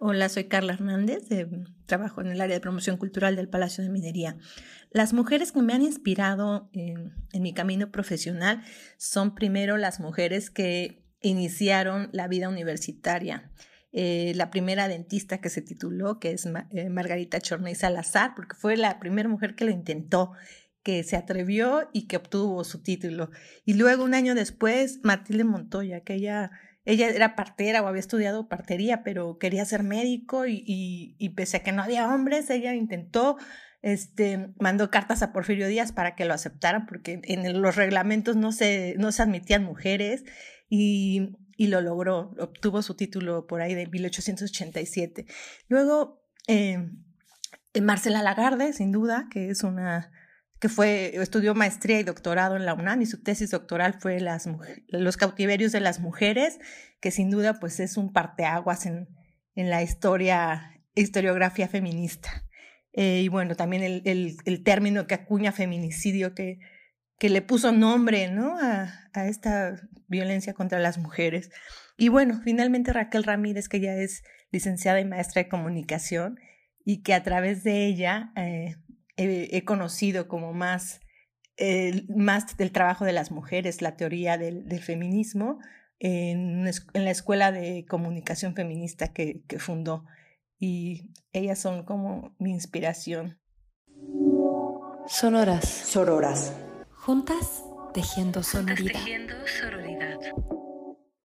Hola, soy Carla Hernández, trabajo en el área de promoción cultural del Palacio de Minería. Las mujeres que me han inspirado en, mi camino profesional son primero las mujeres que iniciaron la vida universitaria. Eh, la primera dentista que se tituló, que es eh, Margarita Chorney Salazar, porque fue la primera mujer que lo intentó que se atrevió y que obtuvo su título. Y luego, un año después, Matilde Montoya, que ella, ella era partera o había estudiado partería, pero quería ser médico y, y, pese a que no había hombres, ella intentó, este, mandó cartas a Porfirio Díaz para que lo aceptaran, porque en los reglamentos no se, no se admitían mujeres y, y lo logró, obtuvo su título por ahí de 1887. Luego, eh, Marcela Lagarde, sin duda, que es una que fue, estudió maestría y doctorado en la UNAM y su tesis doctoral fue los cautiverios de las mujeres, que sin duda pues es un parteaguas en, en la historia, historiografía feminista. Eh, y bueno, también el, el, el, término que acuña feminicidio, que, que le puso nombre ¿no? a, a, esta violencia contra las mujeres. Y bueno, finalmente Raquel Ramírez, que ya es licenciada y maestra de comunicación y que a través de ella eh, he, conocido como más, más del trabajo de las mujeres, la teoría del, feminismo, en, en, la escuela de comunicación feminista que, que fundó. Y ellas son como mi inspiración. Sonoras. Sororas. Juntas tejiendo sonoridad. Juntas tejiendo sororidad.